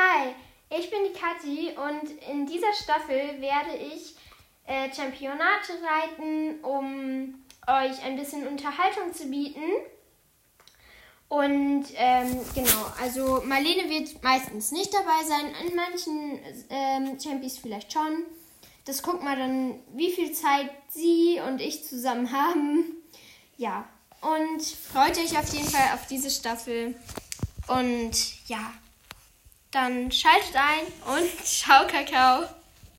Hi, ich bin die Kathi und in dieser Staffel werde ich äh, Championate reiten, um euch ein bisschen Unterhaltung zu bieten. Und ähm, genau, also Marlene wird meistens nicht dabei sein, an manchen ähm, Champions vielleicht schon. Das guckt mal dann, wie viel Zeit sie und ich zusammen haben. Ja, und freut euch auf jeden Fall auf diese Staffel. Und ja, dann schaltet ein und ciao, Kakao.